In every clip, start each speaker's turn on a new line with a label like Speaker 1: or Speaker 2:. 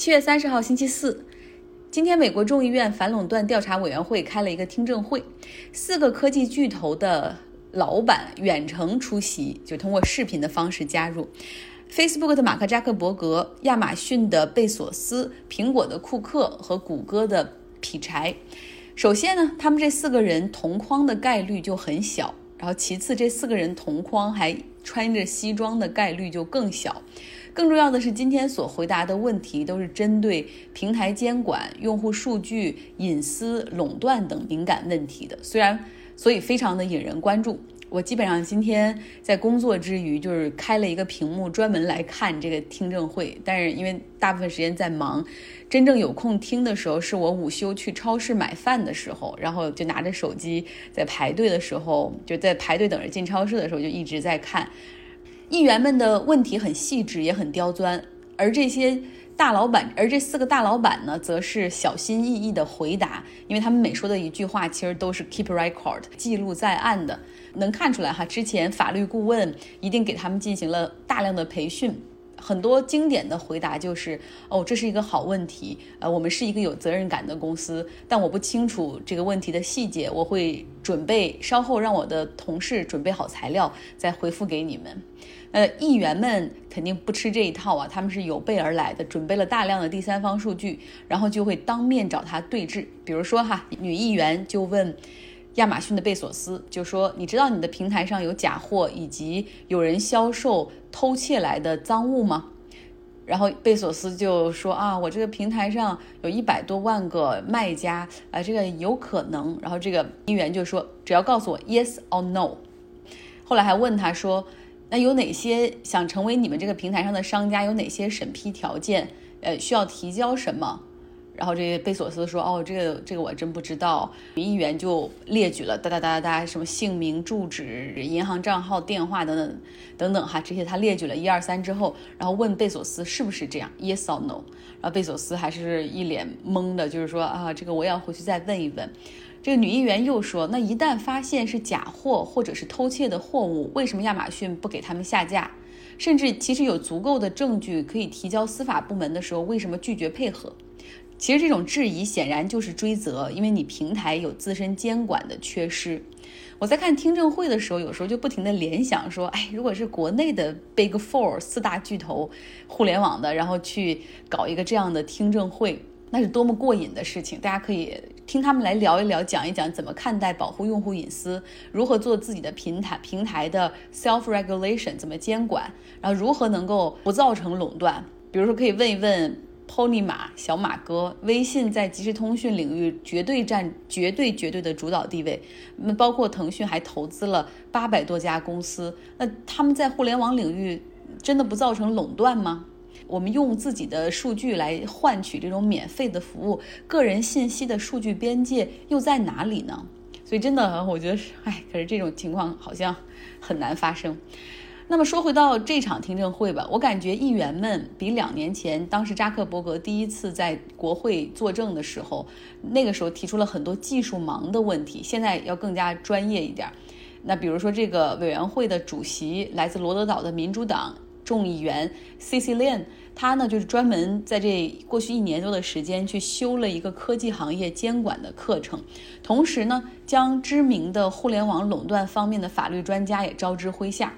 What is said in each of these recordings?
Speaker 1: 七月三十号星期四，今天美国众议院反垄断调查委员会开了一个听证会，四个科技巨头的老板远程出席，就通过视频的方式加入。Facebook 的马克扎克伯格、亚马逊的贝索斯、苹果的库克和谷歌的劈柴。首先呢，他们这四个人同框的概率就很小，然后其次，这四个人同框还穿着西装的概率就更小。更重要的是，今天所回答的问题都是针对平台监管、用户数据隐私、垄断等敏感问题的。虽然，所以非常的引人关注。我基本上今天在工作之余，就是开了一个屏幕专门来看这个听证会。但是因为大部分时间在忙，真正有空听的时候，是我午休去超市买饭的时候，然后就拿着手机在排队的时候，就在排队等着进超市的时候，就一直在看。议员们的问题很细致，也很刁钻，而这些大老板，而这四个大老板呢，则是小心翼翼的回答，因为他们每说的一句话，其实都是 keep record 记录在案的，能看出来哈，之前法律顾问一定给他们进行了大量的培训。很多经典的回答就是：哦，这是一个好问题。呃，我们是一个有责任感的公司，但我不清楚这个问题的细节，我会准备稍后让我的同事准备好材料再回复给你们。呃，议员们肯定不吃这一套啊，他们是有备而来的，准备了大量的第三方数据，然后就会当面找他对质。比如说哈，女议员就问。亚马逊的贝索斯就说：“你知道你的平台上有假货，以及有人销售偷窃来的赃物吗？”然后贝索斯就说：“啊，我这个平台上有一百多万个卖家，啊，这个有可能。”然后这个议员就说：“只要告诉我 yes or no。”后来还问他说：“那有哪些想成为你们这个平台上的商家？有哪些审批条件？呃，需要提交什么？”然后这个贝索斯说：“哦，这个这个我真不知道。”女议员就列举了哒哒哒哒哒什么姓名、住址、银行账号、电话等等等等哈，这些他列举了一二三之后，然后问贝索斯是不是这样，yes or no。然后贝索斯还是一脸懵的，就是说啊，这个我要回去再问一问。这个女议员又说：“那一旦发现是假货或者是偷窃的货物，为什么亚马逊不给他们下架？甚至其实有足够的证据可以提交司法部门的时候，为什么拒绝配合？”其实这种质疑显然就是追责，因为你平台有自身监管的缺失。我在看听证会的时候，有时候就不停的联想说，哎，如果是国内的 Big Four 四大巨头互联网的，然后去搞一个这样的听证会，那是多么过瘾的事情！大家可以听他们来聊一聊，讲一讲怎么看待保护用户隐私，如何做自己的平台平台的 self regulation 怎么监管，然后如何能够不造成垄断。比如说，可以问一问。Pony 马小马哥，微信在即时通讯领域绝对占绝对绝对的主导地位。那包括腾讯还投资了八百多家公司。那他们在互联网领域真的不造成垄断吗？我们用自己的数据来换取这种免费的服务，个人信息的数据边界又在哪里呢？所以真的，我觉得是，哎，可是这种情况好像很难发生。那么说回到这场听证会吧，我感觉议员们比两年前当时扎克伯格第一次在国会作证的时候，那个时候提出了很多技术盲的问题，现在要更加专业一点。那比如说这个委员会的主席来自罗德岛的民主党众议员 C C Lane，他呢就是专门在这过去一年多的时间去修了一个科技行业监管的课程，同时呢将知名的互联网垄断方面的法律专家也招之麾下。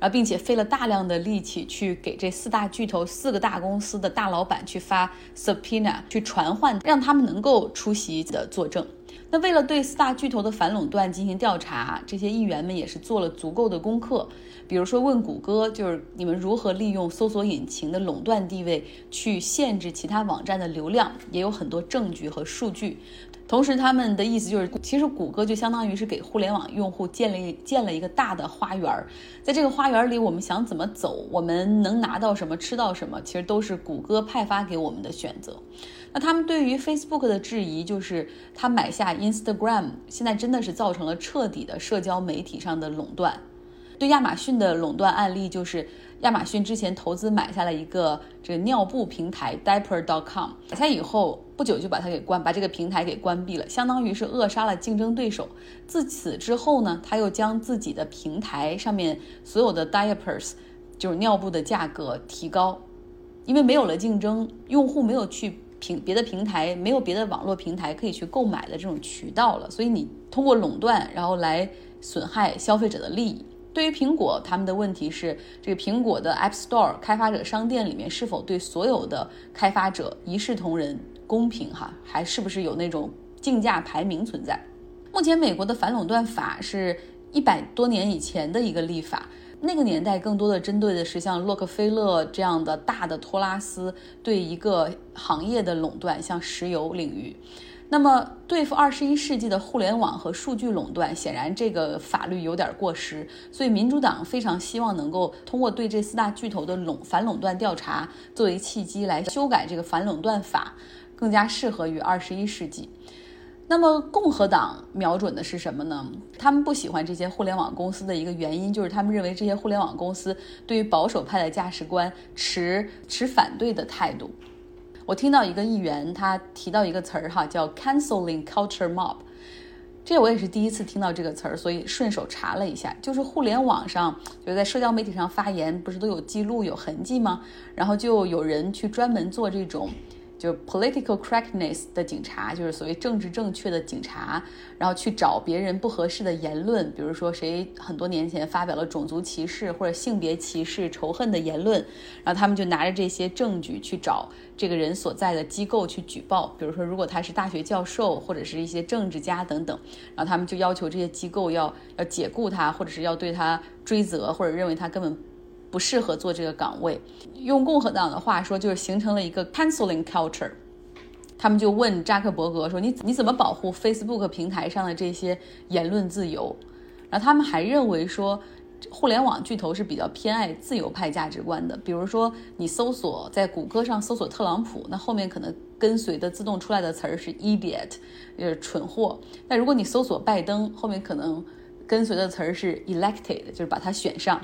Speaker 1: 然后，并且费了大量的力气去给这四大巨头、四个大公司的大老板去发 subpoena，去传唤，让他们能够出席的作证。那为了对四大巨头的反垄断进行调查，这些议员们也是做了足够的功课。比如说，问谷歌，就是你们如何利用搜索引擎的垄断地位去限制其他网站的流量，也有很多证据和数据。同时，他们的意思就是，其实谷歌就相当于是给互联网用户建立建了一个大的花园儿，在这个花园里，我们想怎么走，我们能拿到什么，吃到什么，其实都是谷歌派发给我们的选择。那他们对于 Facebook 的质疑，就是他买下 Instagram，现在真的是造成了彻底的社交媒体上的垄断。对亚马逊的垄断案例，就是亚马逊之前投资买下了一个这个尿布平台 Diaper.com，买下以后不久就把它给关，把这个平台给关闭了，相当于是扼杀了竞争对手。自此之后呢，他又将自己的平台上面所有的 Diapers，就是尿布的价格提高。因为没有了竞争，用户没有去平别的平台，没有别的网络平台可以去购买的这种渠道了，所以你通过垄断，然后来损害消费者的利益。对于苹果，他们的问题是这个苹果的 App Store 开发者商店里面是否对所有的开发者一视同仁、公平哈，还是不是有那种竞价排名存在？目前美国的反垄断法是一百多年以前的一个立法，那个年代更多的针对的是像洛克菲勒这样的大的托拉斯对一个行业的垄断，像石油领域。那么，对付二十一世纪的互联网和数据垄断，显然这个法律有点过时。所以，民主党非常希望能够通过对这四大巨头的垄反垄断调查作为契机，来修改这个反垄断法，更加适合于二十一世纪。那么，共和党瞄准的是什么呢？他们不喜欢这些互联网公司的一个原因，就是他们认为这些互联网公司对于保守派的价值观持持反对的态度。我听到一个议员他提到一个词儿哈，叫 canceling culture mob，这我也是第一次听到这个词儿，所以顺手查了一下，就是互联网上就在社交媒体上发言，不是都有记录有痕迹吗？然后就有人去专门做这种。就是 political correctness 的警察，就是所谓政治正确的警察，然后去找别人不合适的言论，比如说谁很多年前发表了种族歧视或者性别歧视、仇恨的言论，然后他们就拿着这些证据去找这个人所在的机构去举报，比如说如果他是大学教授或者是一些政治家等等，然后他们就要求这些机构要要解雇他，或者是要对他追责，或者认为他根本。不适合做这个岗位，用共和党的话说，就是形成了一个 canceling culture。他们就问扎克伯格说：“你你怎么保护 Facebook 平台上的这些言论自由？”然后他们还认为说，互联网巨头是比较偏爱自由派价值观的。比如说，你搜索在谷歌上搜索特朗普，那后面可能跟随的自动出来的词儿是 idiot，就是蠢货。那如果你搜索拜登，后面可能跟随的词儿是 elected，就是把它选上。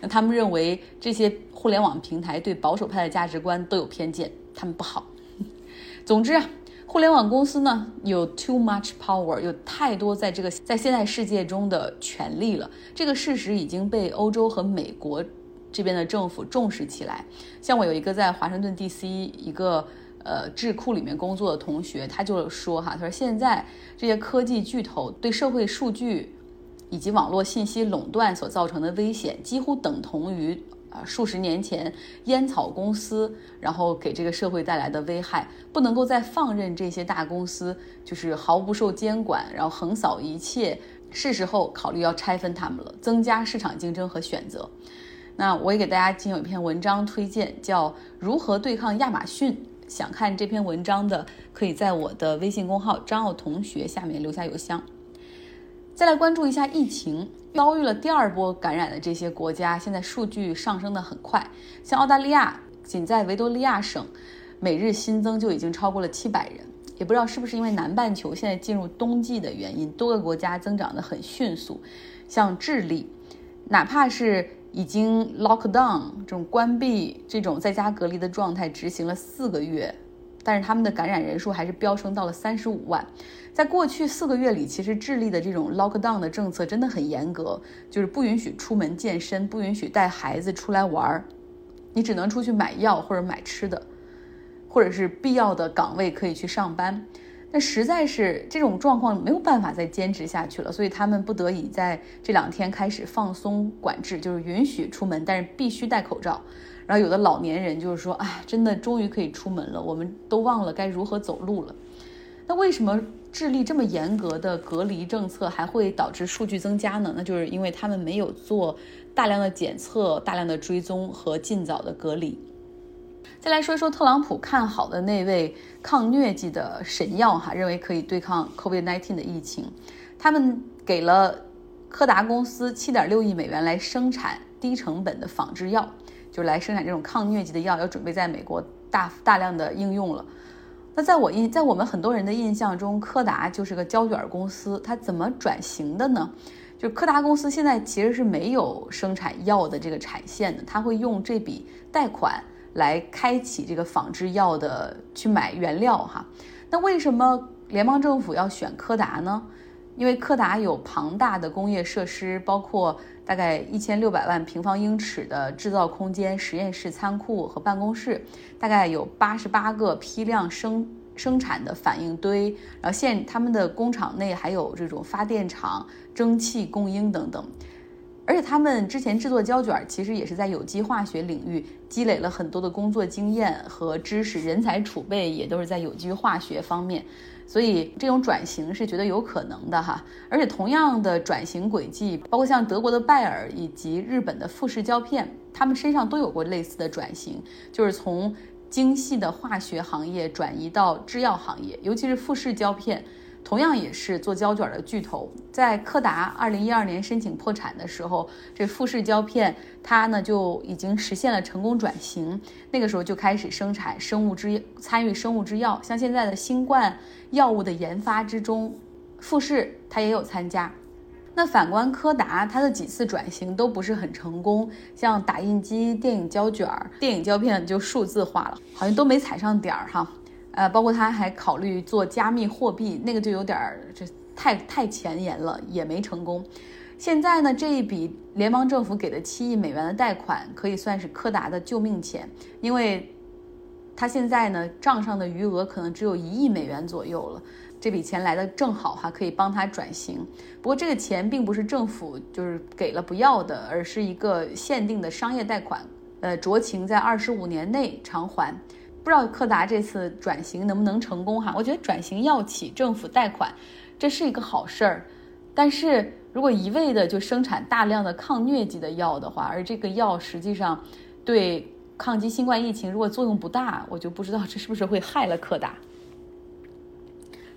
Speaker 1: 那他们认为这些互联网平台对保守派的价值观都有偏见，他们不好。总之啊，互联网公司呢有 too much power，有太多在这个在现代世界中的权利了。这个事实已经被欧洲和美国这边的政府重视起来。像我有一个在华盛顿 D.C. 一个呃智库里面工作的同学，他就说哈，他说现在这些科技巨头对社会数据。以及网络信息垄断所造成的危险，几乎等同于啊数十年前烟草公司然后给这个社会带来的危害。不能够再放任这些大公司就是毫不受监管，然后横扫一切。是时候考虑要拆分他们了，增加市场竞争和选择。那我也给大家进行一篇文章推荐，叫《如何对抗亚马逊》。想看这篇文章的，可以在我的微信公号张奥同学下面留下邮箱。再来关注一下疫情，遭遇了第二波感染的这些国家，现在数据上升的很快。像澳大利亚，仅在维多利亚省，每日新增就已经超过了七百人。也不知道是不是因为南半球现在进入冬季的原因，多个国家增长的很迅速。像智利，哪怕是已经 lock down 这种关闭、这种在家隔离的状态执行了四个月。但是他们的感染人数还是飙升到了三十五万，在过去四个月里，其实智利的这种 lockdown 的政策真的很严格，就是不允许出门健身，不允许带孩子出来玩儿，你只能出去买药或者买吃的，或者是必要的岗位可以去上班。那实在是这种状况没有办法再坚持下去了，所以他们不得已在这两天开始放松管制，就是允许出门，但是必须戴口罩。然后有的老年人就是说，哎，真的终于可以出门了，我们都忘了该如何走路了。那为什么智利这么严格的隔离政策还会导致数据增加呢？那就是因为他们没有做大量的检测、大量的追踪和尽早的隔离。再来说一说特朗普看好的那位抗疟疾的神药哈，认为可以对抗 COVID-19 的疫情，他们给了柯达公司七点六亿美元来生产低成本的仿制药。就来生产这种抗疟疾的药，要准备在美国大大量的应用了。那在我印，在我们很多人的印象中，柯达就是个胶卷公司，它怎么转型的呢？就柯达公司现在其实是没有生产药的这个产线的，它会用这笔贷款来开启这个仿制药的去买原料哈。那为什么联邦政府要选柯达呢？因为柯达有庞大的工业设施，包括大概一千六百万平方英尺的制造空间、实验室、仓库和办公室，大概有八十八个批量生生产的反应堆，然后现他们的工厂内还有这种发电厂、蒸汽供应等等。而且他们之前制作胶卷，其实也是在有机化学领域积累了很多的工作经验和知识，人才储备也都是在有机化学方面，所以这种转型是觉得有可能的哈。而且同样的转型轨迹，包括像德国的拜耳以及日本的富士胶片，他们身上都有过类似的转型，就是从精细的化学行业转移到制药行业，尤其是富士胶片。同样也是做胶卷的巨头，在柯达二零一二年申请破产的时候，这富士胶片它呢就已经实现了成功转型。那个时候就开始生产生物制，参与生物制药，像现在的新冠药物的研发之中，富士它也有参加。那反观柯达，它的几次转型都不是很成功，像打印机、电影胶卷、电影胶片就数字化了，好像都没踩上点儿哈。呃，包括他还考虑做加密货币，那个就有点儿这太太前沿了，也没成功。现在呢，这一笔联邦政府给的七亿美元的贷款，可以算是柯达的救命钱，因为他现在呢账上的余额可能只有一亿美元左右了。这笔钱来的正好哈，可以帮他转型。不过这个钱并不是政府就是给了不要的，而是一个限定的商业贷款，呃，酌情在二十五年内偿还。不知道柯达这次转型能不能成功哈？我觉得转型药企政府贷款，这是一个好事儿。但是如果一味的就生产大量的抗疟疾的药的话，而这个药实际上对抗击新冠疫情如果作用不大，我就不知道这是不是会害了柯达。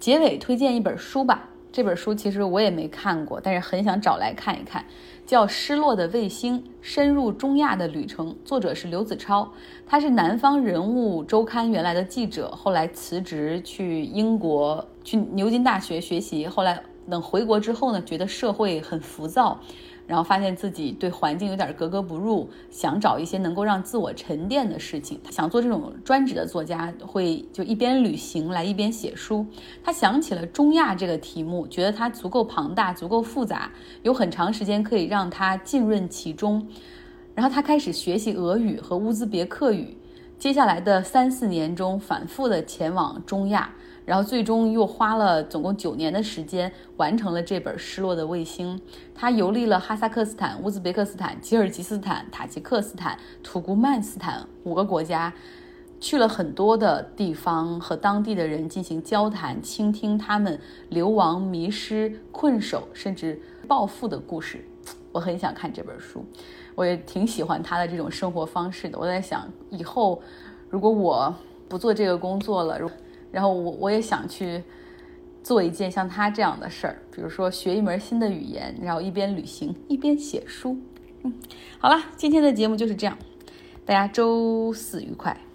Speaker 1: 结尾推荐一本书吧。这本书其实我也没看过，但是很想找来看一看，叫《失落的卫星：深入中亚的旅程》，作者是刘子超，他是南方人物周刊原来的记者，后来辞职去英国去牛津大学学习，后来等回国之后呢，觉得社会很浮躁。然后发现自己对环境有点格格不入，想找一些能够让自我沉淀的事情。他想做这种专职的作家，会就一边旅行来一边写书。他想起了中亚这个题目，觉得它足够庞大、足够复杂，有很长时间可以让他浸润其中。然后他开始学习俄语和乌兹别克语，接下来的三四年中反复的前往中亚。然后最终又花了总共九年的时间完成了这本《失落的卫星》。他游历了哈萨克斯坦、乌兹别克斯坦、吉尔吉斯坦、塔吉克斯坦、土库曼斯坦五个国家，去了很多的地方，和当地的人进行交谈，倾听他们流亡、迷失、困守，甚至暴富的故事。我很想看这本书，我也挺喜欢他的这种生活方式的。我在想，以后如果我不做这个工作了，然后我我也想去做一件像他这样的事儿，比如说学一门新的语言，然后一边旅行一边写书。嗯，好了，今天的节目就是这样，大家周四愉快。